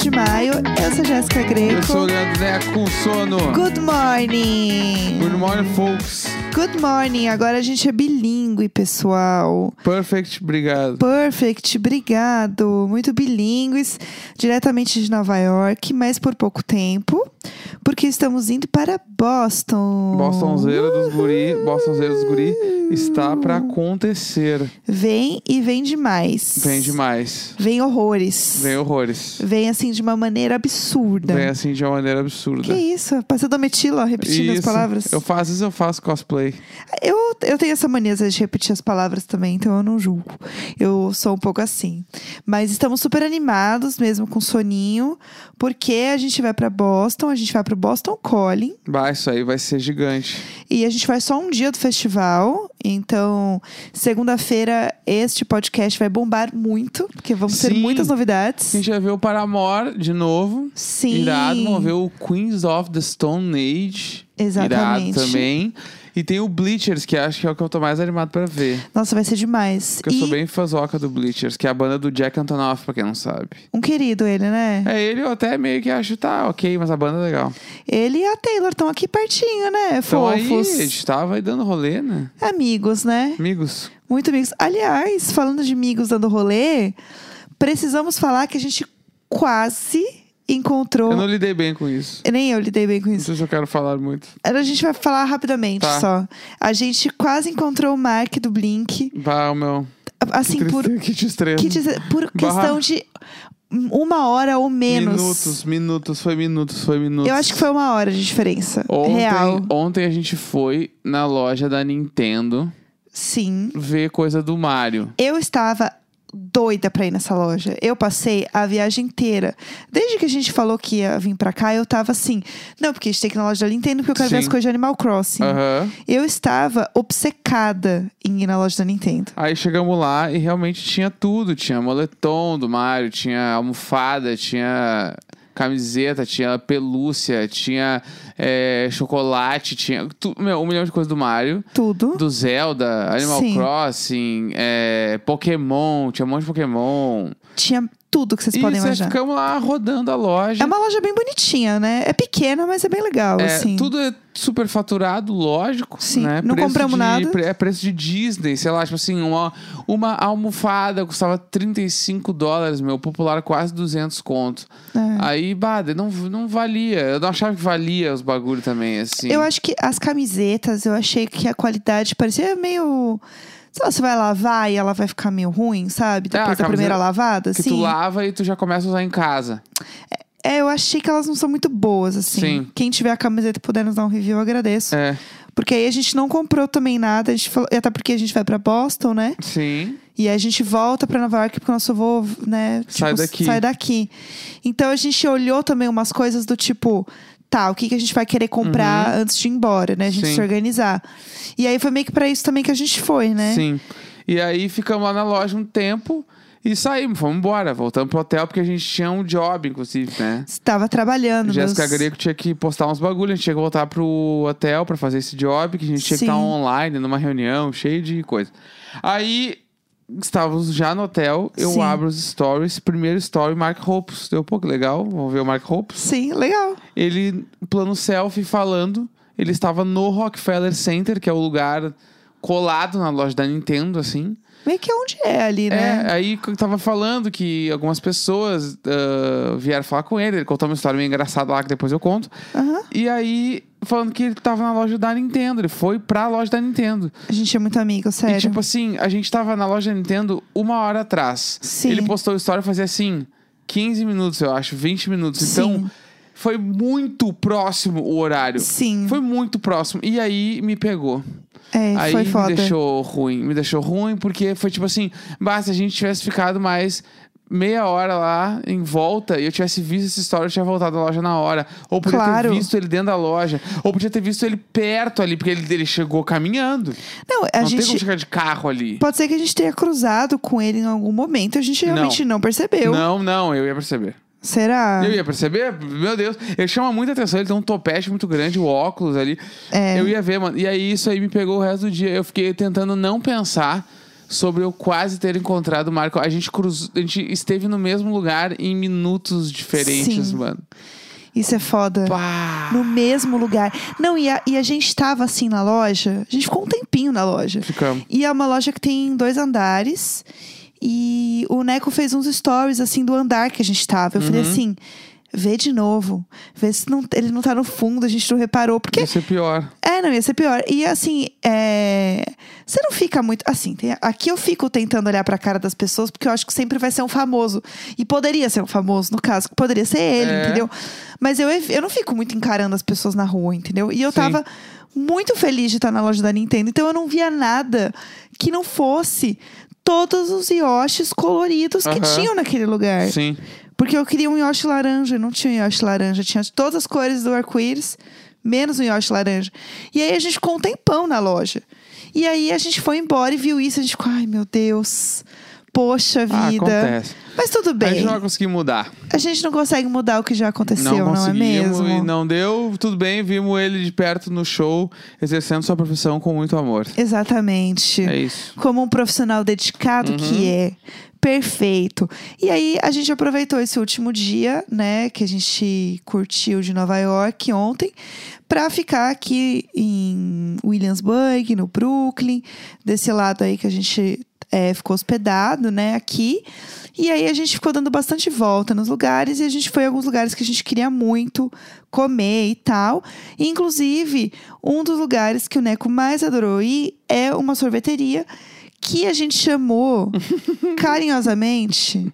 26 de maio. Eu sou Jéssica Greco. Eu sou o Leandro Neco com sono. Good morning. Good morning, folks. Good morning. Agora a gente é bilíngue, pessoal. Perfect, obrigado. Perfect, obrigado. Muito bilíngues, diretamente de Nova York, mas por pouco tempo, porque estamos indo para Boston. Bostonzeira dos guri, Bostonzeira dos guri está pra acontecer. Vem e vem demais. Vem demais. Vem horrores. Vem horrores. Vem assim de uma maneira absurda. Vem assim de uma maneira absurda. Que isso? Passa dometila, ó, repetindo as Isso. palavras. Eu faço, vezes eu faço cosplay. Eu, eu tenho essa mania de repetir as palavras também, então eu não julgo. Eu sou um pouco assim. Mas estamos super animados, mesmo com soninho, porque a gente vai pra Boston, a gente vai pro Boston Calling Bah, isso aí vai ser gigante. e a gente vai só um dia do festival. Então, segunda-feira, este podcast vai bombar muito, porque vamos ter Sim. muitas novidades. A gente vai ver o Paramore de novo. Sim. Irado, vamos ver o Queens of the Stone Age. Exatamente. Irado também. E tem o Bleachers, que acho que é o que eu tô mais animado pra ver. Nossa, vai ser demais. Porque eu sou bem fãzoca do Bleachers, que é a banda do Jack Antonoff, pra quem não sabe. um querido ele, né? É, ele eu até meio que acho, tá, ok, mas a banda é legal. Ele e a Taylor estão aqui pertinho, né? Então aí, Fofos. a gente tava aí dando rolê, né? Amigos, né? Amigos. Muito amigos. Aliás, falando de amigos dando rolê, precisamos falar que a gente quase encontrou. Eu não lidei bem com isso. Nem eu lidei bem com Não isso. sei se eu quero falar muito. A gente vai falar rapidamente Tá. só. A gente quase encontrou o Mark do Blink. Bah, meu. Assim, que por, que destreza. que por questão de uma hora ou menos. Minutos, minutos, foi minutos, foi minutos. Eu acho que foi uma hora de diferença. Ontem, Real. ontem a gente foi na loja da Nintendo Sim. ver coisa do Mario. Eu estava doida pra ir nessa loja. Eu passei a viagem inteira. Desde que a gente falou que ia vir pra cá, eu tava assim. Não, porque a gente tem que ir na loja da Nintendo porque eu quero ver Sim. as coisas de Animal Crossing. Aham. Eu estava obcecada em ir na loja da Nintendo. Aí chegamos lá e realmente tinha tudo. Tinha moletom do Mario, tinha almofada, tinha camiseta, tinha pelúcia, tinha é, chocolate, tinha tu- meu, um milhão de coisas do Mario. Tudo. Do Zelda, Animal Sim. Crossing, é, Pokémon, tinha um monte de Pokémon. Tinha tudo que vocês e podem cê imaginar. ficamos lá rodando a loja. É uma loja bem bonitinha, né? É pequena, mas é bem legal, É, assim. Tudo é super faturado, lógico. Sim, né? não Preço compramos de- nada. É preço de Disney, sei lá, tipo assim, uma, uma almofada custava 35 dólares, meu, popular quase 200 conto. É. Aí, bada, não, não valia. Eu não achava que valia os bagulho também, assim. Eu acho que as camisetas, eu achei que a qualidade parecia meio. Sei lá, você vai lavar e ela vai ficar meio ruim, sabe? É, a Depois da primeira lavada, que assim. tu lava e tu já começa a usar em casa. É, eu achei que elas não são muito boas, assim. Sim. Quem tiver a camiseta e puder nos dar um review, eu agradeço. É, Porque aí a gente não comprou também nada. A gente falou, até porque a gente vai pra Boston, né? sim. E aí a gente volta pra Nova York porque o nosso voo, né? Sai daqui. Sai daqui. Então a gente olhou também umas coisas do tipo. Tá, o que, que a gente vai querer comprar antes de ir embora, né? A gente Uhum. Sim. se organizar. E aí foi meio que pra isso também que a gente foi, né? Sim. E aí ficamos lá na loja um tempo e saímos, fomos embora. Voltamos pro hotel porque a gente tinha um job, inclusive, né? Estava trabalhando. Jéssica meus- Greco tinha que postar uns bagulhos, a gente tinha que voltar pro hotel pra fazer esse job, que a gente tinha que Sim. estar online, numa reunião, cheio de coisa. Aí, estávamos já no hotel, eu Sim. abro os stories, primeiro story, Mark Hoppus. Deu um pouco legal, vamos ver o Mark Hoppus. Sim, legal. Ele, plano selfie, falando, ele estava no Rockefeller Center, que é o lugar colado na loja da Nintendo, assim. Meio que onde é ali, né? É, aí eu tava falando que algumas pessoas ah, vieram falar com ele. Ele contou uma história meio engraçada lá que depois eu conto. Aham. E aí, falando que ele tava na loja da Nintendo. Ele foi pra loja da Nintendo. A gente é muito amigo, sério. E tipo assim, a gente tava na loja da Nintendo uma hora atrás. Sim. Ele postou a história fazia assim, 15 minutos, eu acho, 20 minutos. Então, Sim. foi muito próximo o horário. Sim. Foi muito próximo. E aí me pegou. É, Aí foi foda. me deixou ruim. Me deixou ruim porque foi tipo assim: basta se a gente tivesse ficado mais meia hora lá em volta e eu tivesse visto essa história, eu tinha voltado à loja na hora. Ou podia Claro. ter visto ele dentro da loja. Ou podia ter visto ele perto ali, porque ele, ele chegou caminhando. Não, a não tem como gente. chegar de carro ali. Pode ser que a gente tenha cruzado com ele em algum momento. A gente realmente não, percebeu. Não, não, eu ia perceber. Será? Eu ia perceber? Meu Deus. Ele chama muita atenção, ele tem um topete muito grande, o óculos ali. É. Eu ia ver, mano. E aí isso aí me pegou o resto do dia. Eu fiquei tentando não pensar sobre eu quase ter encontrado o Marco. A gente cruzou, a gente esteve no mesmo lugar em minutos diferentes, Sim. mano. Isso é foda. Pá! No mesmo lugar. Não, e a, e a gente tava assim na loja. A gente ficou um tempinho na loja. Ficamos. E é uma loja que tem dois andares. E o Neco fez uns stories, assim, do andar que a gente tava. Eu falei Uhum. assim: vê de novo. Vê se não, ele não tá no fundo, a gente não reparou. Porque. Isso é pior. É, não, ia ser pior. E assim, é... você não fica muito. Assim, tem- aqui eu fico tentando olhar pra cara das pessoas, porque eu acho que sempre vai ser um famoso. E poderia ser um famoso, no caso, poderia ser ele, É. entendeu? Mas eu, eu não fico muito encarando as pessoas na rua, entendeu? E eu Sim. tava muito feliz de estar na loja da Nintendo, então eu não via nada que não fosse todos os Yoshis coloridos que tinham naquele lugar. Sim. Porque eu queria um Yoshi laranja, não tinha um Yoshi laranja. Tinha todas as cores do arco-íris, menos um Yoshi laranja. E aí a gente ficou um tempão na loja. E aí a gente foi embora e viu isso. A gente ficou, ai meu Deus, poxa Ah, vida. acontece. Mas tudo A bem. gente não vai conseguir mudar. A gente não consegue mudar o que já aconteceu, não não, é mesmo? e não deu. Tudo bem, vimos ele de perto no show, exercendo sua profissão com muito amor. Exatamente. É isso. Como um profissional dedicado que é. Perfeito. E aí, a gente aproveitou esse último dia, né, que a gente curtiu de Nova York ontem, pra ficar aqui em Williamsburg, no Brooklyn, desse lado aí que a gente é, ficou hospedado, né, aqui. E aí, a gente ficou dando bastante volta nos lugares e a gente foi em alguns lugares que a gente queria muito comer e tal. Inclusive, um dos lugares que o Neco mais adorou ir é uma sorveteria que a gente chamou carinhosamente.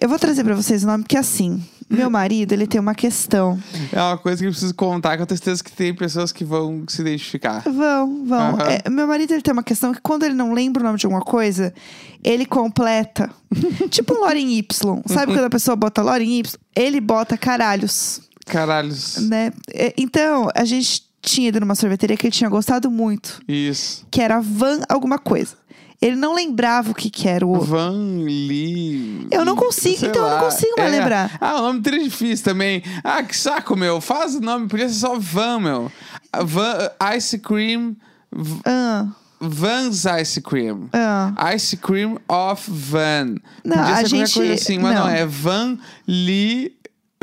Eu vou trazer pra vocês o nome, porque assim, meu marido, ele tem uma questão. É uma coisa que eu preciso contar, que eu tenho certeza que tem pessoas que vão se identificar. Vão, vão. Aham. É, meu marido, ele tem uma questão que quando ele não lembra o nome de alguma coisa, ele completa. tipo um Loren Y. Sabe quando a pessoa bota Loren Y? Ele bota caralhos, Caralhos. né? É, Então, a gente tinha ido numa sorveteria que ele tinha gostado muito, Isso. que era Van alguma coisa. Ele não lembrava o que, que era o Van Lee. Eu não consigo- sei então eu não lá. consigo mais É. lembrar. Ah, o nome é difícil também. Ah, que saco, meu. Faz o nome, podia ser só Van, meu. Van, Ice Cream. Ah, Van's Ice Cream. ah. Ice Cream of Van. Não, Podia a ser qualquer gente- coisa assim, mas não. não. é Van Lee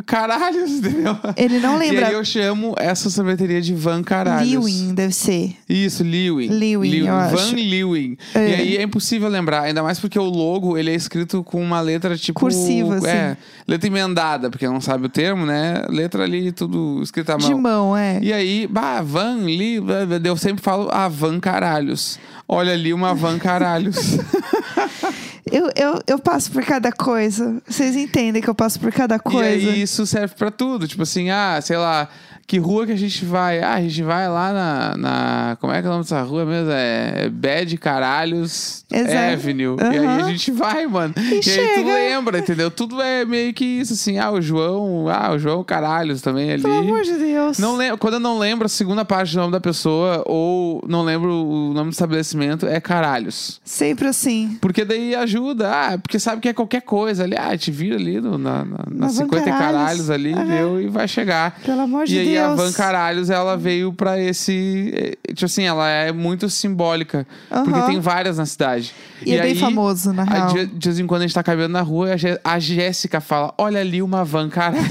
Caralhos, entendeu? Ele não E lembra. aí eu chamo essa sorveteria de Van Caralhos. Lewin, deve ser. Isso, Lewin. Lewin, eu Van acho. Lewin. É. E aí é impossível lembrar, ainda mais porque o logo ele é escrito com uma letra tipo. Cursiva, assim. É, letra emendada, porque não sabe o termo, né? Letra ali, tudo escrito à mão. De mão, é. E aí, bah, van, blá, eu sempre falo, ah, van caralhos. Olha ali uma van caralhos. Eu, eu, eu passo por cada coisa. Vocês entendem que eu passo por cada coisa. E aí isso serve pra tudo. Tipo assim, ah, sei lá, que rua que a gente vai? Ah, a gente vai lá na. na- como é que é o nome dessa rua mesmo? É Bad Caralhos Exato. Avenue. E aí a gente vai, mano. E, aí tu lembra, entendeu? Tudo é meio que isso, assim, ah, o João, ah, o João Caralhos também ali. Pelo amor de Deus. Não lembro, quando eu não lembro a segunda parte do nome da pessoa ou não lembro o nome do estabelecimento, é caralhos. Sempre assim. Porque daí ajuda. Ah, porque sabe que é qualquer coisa ali. Ah, te vira ali no, na, na, Na nas Van 50 Caralhos. caralhos ali, Aham. deu e vai chegar. Pelo amor de e a Van Caralhos, ela veio pra esse. eh, Tipo assim, ela é muito simbólica. Porque tem várias na cidade. E, é bem aí, famoso, na real. De, de vez em quando a gente tá caminhando na rua, a, Gé- a Jéssica fala: Olha ali uma Van Caralhos.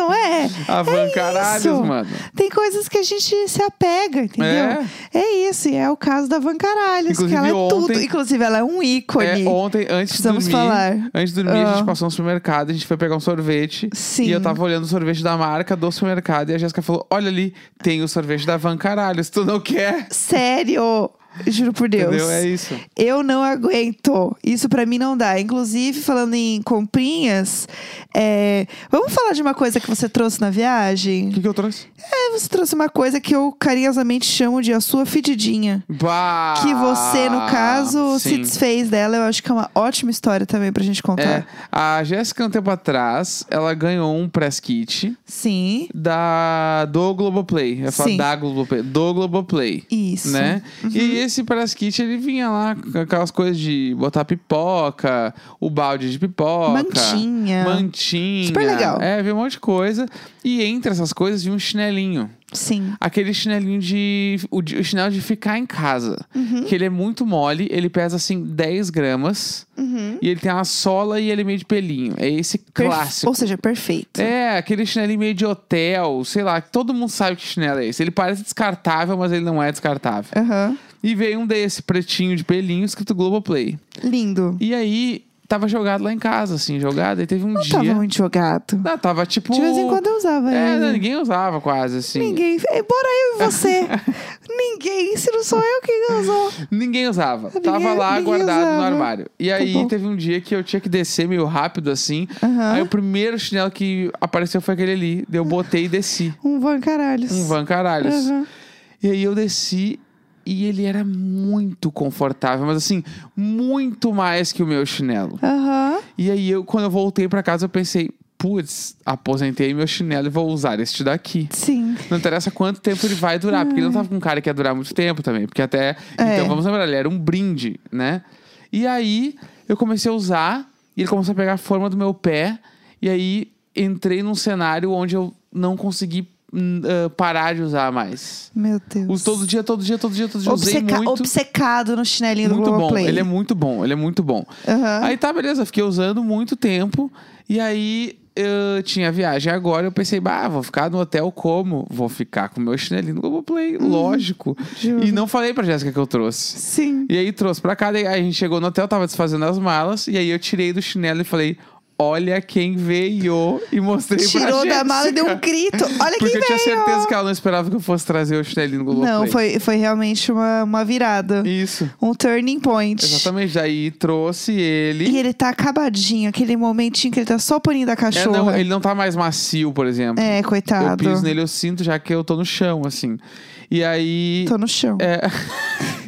Não é? a Van É Caralhos, isso. mano. Tem coisas que a gente se apega, entendeu? É, isso, e é o caso da Van Caralhos, Inclusive, que ela é tudo. ontem- Inclusive, ela é um ícone. É, ontem, antes Precisamos de dormir, falar. antes de dormir, a Ah. gente passou no supermercado, a gente foi pegar um sorvete. Sim. E eu tava olhando o sorvete da marca do supermercado e a Jéssica falou: Olha ali, tem o sorvete da Van Caralho, se tu não quer. Sério. Juro por Deus. Entendeu? É isso. Eu não aguento. Isso pra mim não dá. Inclusive, falando em comprinhas, é, vamos falar de uma coisa que você trouxe na O viagem? que, que eu trouxe? É, você trouxe uma coisa que eu carinhosamente chamo de a sua fedidinha. Bah! Que você, no caso, se sim. desfez dela. Eu acho que é uma ótima história também pra gente contar. É, a Jéssica, um tempo atrás, ela ganhou um press kit Sim, da, do Globoplay. Eu falo Sim. da Globoplay. Do Globoplay. isso. Né? E esse press kit, ele vinha lá com aquelas coisas de botar pipoca, o balde de pipoca. Mantinha. Mantinha. Super legal. É, veio um monte de coisa. E entre essas coisas vinha um chinelinho. Sim. Aquele chinelinho de. O, o chinelo de ficar em casa. Uhum. Que ele é muito mole, ele pesa assim 10 gramas. Uhum. E ele tem uma sola e ele é meio de pelinho. É esse Perfe- clássico. Ou seja, perfeito. É, aquele chinelinho meio de hotel, sei lá, todo mundo sabe que chinelo é esse. Ele parece descartável, mas ele não é descartável. Aham. E veio um desse, pretinho de pelinho, escrito Globoplay. Lindo. E aí, tava jogado lá em casa, assim, jogado. Aí teve um Não dia. tava muito jogado. Não, tava tipo. De vez em quando eu usava É, não, ninguém usava quase, assim. Ninguém. Embora eu e você. ninguém. Se não sou eu, quem usou? Ninguém usava. Ninguém- Tava lá guardado no usava. armário. E aí bom. teve um dia que eu tinha que descer meio rápido assim. Aí o primeiro chinelo que apareceu foi aquele ali. Eu botei e desci. Um van caralhos. Um van caralhos. E aí eu desci e ele era muito confortável, mas assim, muito mais que o meu chinelo. Aham. E aí eu, quando eu voltei pra casa, eu pensei, putz, aposentei meu chinelo e vou usar este daqui. Sim. Não interessa quanto tempo ele vai durar, porque ele não tava com um cara que ia durar muito tempo também. Porque até. É. Então vamos lembrar, ele era um brinde, né? E aí eu comecei a usar e ele começou a pegar a forma do meu pé. E aí entrei num cenário onde eu não consegui ah, parar de usar mais. Meu Deus. Uso todo dia, todo dia, todo dia, todo dia. Usei Obceca- muito. Obcecado no chinelinho do Muito bom. Ele é muito bom, ele é muito bom. Aham. Aí tá, beleza, fiquei usando muito tempo. E aí eu tinha viagem agora, eu pensei, bah, vou ficar no hotel como? Vou ficar com o meu chinelinho no Globoplay, lógico. Uhum. Juro. E não falei pra Jéssica que eu trouxe. Sim. E aí trouxe pra cá, daí a gente chegou no hotel, tava desfazendo as malas, e aí eu tirei do chinelo e falei, olha quem veio, e mostrei pra Tirou da mala e deu um grito. Olha Porque quem eu tinha veio. certeza que ela não esperava que eu fosse trazer o chinelinho no Globoplay. Não, foi, foi realmente uma, uma virada. Isso. Um turning point. Exatamente, daí trouxe ele. E ele tá acabadinho, aquele momentinho que ele tá só o paninho da É, cachorra. não, ele não tá mais macio, por exemplo. É, Eu coitado. piso nele, eu sinto já que eu tô no chão, assim. E aí. Tô no chão. É.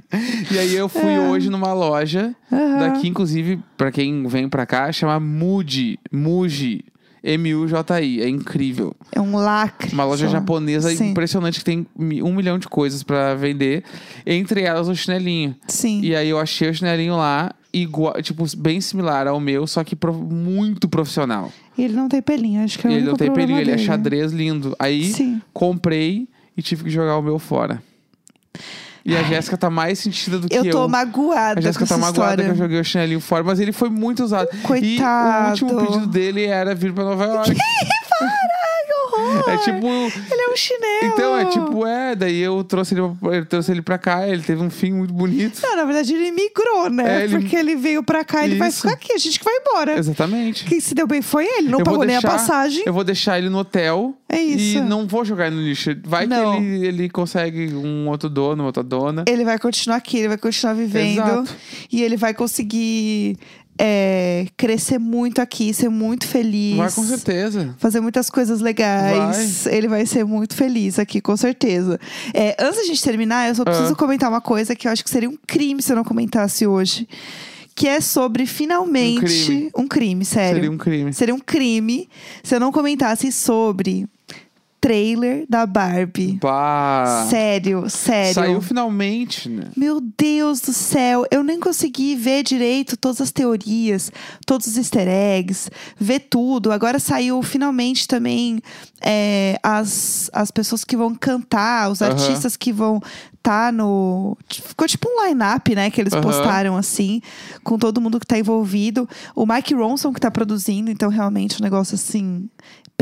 e aí eu fui hoje numa loja, Aham. daqui, inclusive, pra quem vem pra cá, chama Muji. Muji. M-U-J-I. É incrível. É um lacre. Uma loja só. japonesa Sim. impressionante que tem um milhão de coisas pra vender. Entre elas o chinelinho. Sim. E aí eu achei o chinelinho lá, igual, tipo, bem similar ao meu, só que pro- muito profissional. E ele não tem pelinho, acho que é o ele não tem pelinho, ele é dele. xadrez lindo. Aí Sim. comprei e tive que jogar o meu fora. E a Jéssica tá mais sentida do que Eu eu. tô magoada A Jéssica tá magoada história. que eu joguei o chinelinho fora, mas ele foi muito usado. E o Coitado. último pedido dele era vir pra Nova York. Ai, que horror! é tipo. Ele chinelo. Então, é tipo, é, daí eu trouxe ele, pra- eu trouxe ele pra cá, ele teve um fim muito bonito. Não, na verdade ele migrou, né? É, ele- Porque ele veio pra cá, ele vai Isso. ficar aqui, a gente que vai embora. Exatamente. Quem se deu bem foi ele, não Eu vou pagou nem a deixar- passagem. Eu vou deixar ele no hotel. É isso. E não vou jogar ele no lixo. Vai Não. que ele, ele consegue um outro dono, outra dona. Ele vai continuar aqui, ele vai continuar vivendo. Exato. E ele vai conseguir é, crescer muito aqui, ser muito feliz. Vai com certeza. Fazer muitas coisas legais. Ele vai ser muito feliz aqui, com certeza. É, antes da gente terminar, eu só preciso Ah. comentar uma coisa que eu acho que seria um crime se eu não comentasse hoje. Que é sobre finalmente. Um crime. um crime, sério. Seria um crime. Seria um crime se eu não comentasse sobre trailer da Barbie. Pá. Sério, sério. Saiu finalmente, né? Meu Deus do céu, eu nem consegui ver direito todas as teorias, todos os easter eggs, ver tudo. Agora saiu finalmente também é, as, as pessoas que vão cantar, os artistas que vão tá no. Ficou tipo um line-up, né? Que eles Aham. postaram assim, com todo mundo que tá envolvido. O Mike Ronson que tá produzindo, então realmente um negócio assim.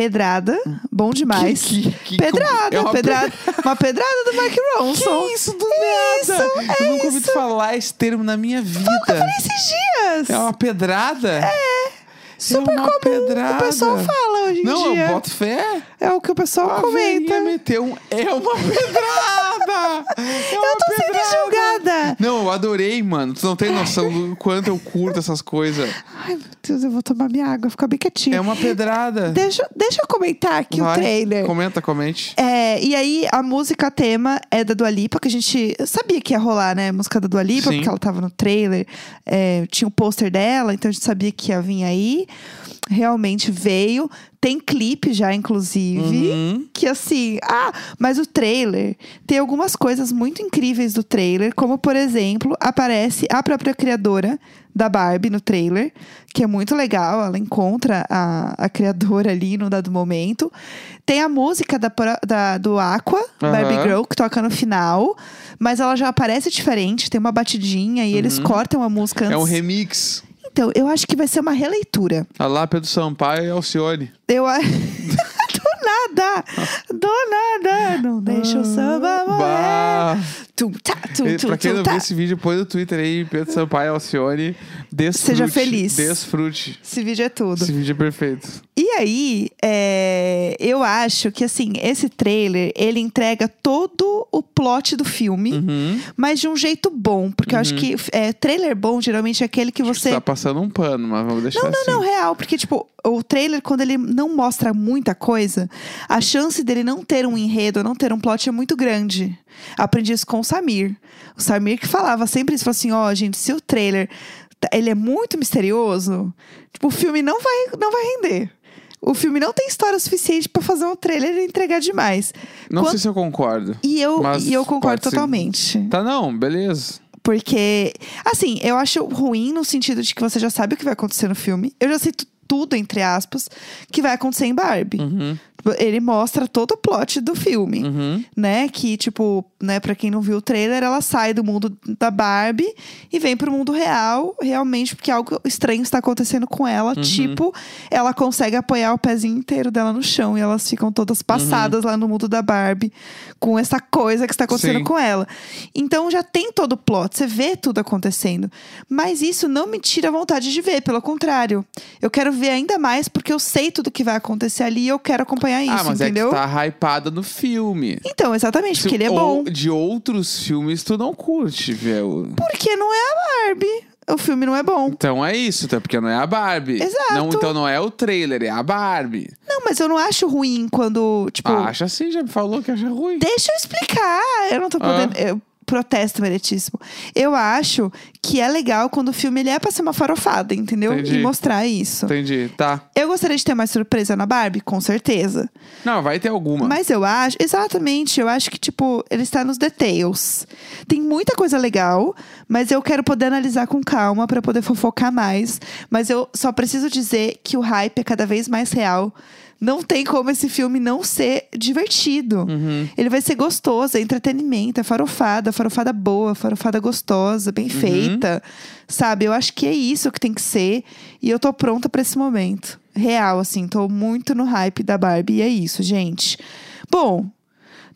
Pedrada, bom demais. Que- que- que- pedrada, é uma pedrada. Uma pedrada do Mike Ronson. Que isso do Isso, nada? é eu nunca ouvi isso. falar esse termo na minha vida. Esses dias. É uma pedrada? É. Super uma comum. pedrada. O pessoal fala hoje em Não, dia. eu boto fé. É o que o pessoal A comenta. meteu um. É uma pedrada! É Eu tô sendo julgada. Não, eu adorei, mano. Tu não tem noção do quanto eu curto essas coisas. Ai, meu Deus, eu vou tomar minha água, ficar bem quietinha. É uma pedrada. Deixa, deixa eu comentar aqui o Vai, trailer. Comenta, comente. É, e aí, a música tema é da Dua Lipa, que a gente sabia que ia rolar, né? A música da Dua Lipa, Sim. porque ela tava no trailer, é, tinha o pôster dela, então a gente sabia que ia vir aí. Realmente veio. Tem clipe já, inclusive. Uhum. Que assim, ah, mas o trailer tem algumas coisas muito incríveis do trailer, como por exemplo, aparece a própria criadora da Barbie no trailer, que é muito legal. Ela encontra a, a criadora ali no dado momento. Tem a música da, da- do Aqua, Barbie Aham. Girl, que toca no final, mas ela já aparece diferente, tem uma batidinha e eles cortam a música antes. É um remix. Então, eu acho que vai ser uma releitura. A lá Pedro Sampaio e Alcione. Eu a- Do nada! Do nada! Não deixa o samba morrer. Bah. Tum, tá, tum, tum, pra quem não tá. viu esse vídeo, põe no Twitter aí, Pedro Sampaio Alcione. Desfrute. Seja feliz. Desfrute. Esse vídeo é tudo. Esse vídeo é perfeito. E aí, é, eu acho que assim, esse trailer, ele entrega todo o plot do filme, Uhum. mas de um jeito bom. Porque eu acho que é, trailer bom, geralmente, é aquele que você. Tá passando um pano, mas vamos deixar Não, não, assim. não, real. Porque, tipo, o trailer, quando ele não mostra muita coisa, a chance dele não ter um enredo, não ter um plot é muito grande. Aprendi isso com o Samir. O Samir que falava sempre isso, falou assim, ó, gente, se o trailer, tá- ele é muito misterioso, tipo, o filme não vai, não vai render. O filme não tem história suficiente pra fazer um trailer e entregar demais. Não sei se eu concordo. E eu, e eu concordo pode ser. totalmente. Tá, não, beleza. Porque, assim, eu acho ruim no sentido de que você já sabe o que vai acontecer no filme. Eu já sei tu- tudo, entre aspas, que vai acontecer em Barbie. Uhum, Ele mostra todo o plot do filme, uhum. né? Que, tipo, né, pra quem não viu o trailer, ela sai do mundo da Barbie e vem pro mundo real, realmente, porque algo estranho está acontecendo com ela. Uhum. Tipo, ela consegue apoiar o pezinho inteiro dela no chão e elas ficam todas passadas lá no mundo da Barbie com essa coisa que está acontecendo Sim. com ela. Então já tem todo o plot, você vê tudo acontecendo. Mas isso não me tira a vontade de ver, pelo contrário. Eu quero ver ainda mais porque eu sei tudo que vai acontecer ali e eu quero acompanhar isso, ah, mas entendeu? é que tá hypada no filme. Então, exatamente, porque ele é bom. de outros filmes tu não curte, viu? Porque não é a Barbie. O filme não é bom. Então é isso, até porque não é a Barbie. Exato. Não, então não é o trailer, é a Barbie. Não, mas eu não acho ruim quando, tipo. Ah, acha assim, já me falou que acha ruim. Deixa eu explicar. Eu não tô podendo. Ah. Eu protesto meritíssimo. Eu acho que é legal quando o filme ele é pra ser uma farofada, entendeu? Entendi. E mostrar isso. Entendi, tá. Eu gostaria de ter mais surpresa na Barbie, com certeza. Não, vai ter alguma. Mas eu acho, exatamente, eu acho que, tipo, ele está nos details. Tem muita coisa legal, mas eu quero poder analisar com calma pra poder fofocar mais. Mas eu só preciso dizer que o hype é cada vez mais real. Não tem como esse filme não ser divertido. Uhum. Ele vai ser gostoso, é entretenimento, é farofada, farofada boa, farofada gostosa, bem feita. Sabe? Eu acho que é isso que tem que ser. E eu tô pronta pra esse momento. Real, assim, tô muito no hype da Barbie. E é isso, gente. Bom,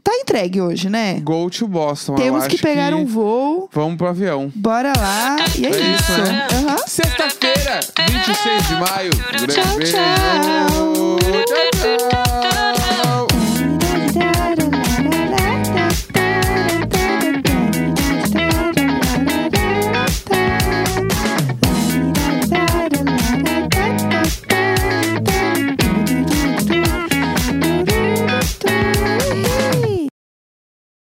tá entregue hoje, né? Go to Boston. Temos que pegar um voo. Vamos pro avião. Bora lá. E é, É isso, isso. né? Aham. Sexta-feira, 26 de maio. Um grande Tchau, beijo. tchau. Thank you.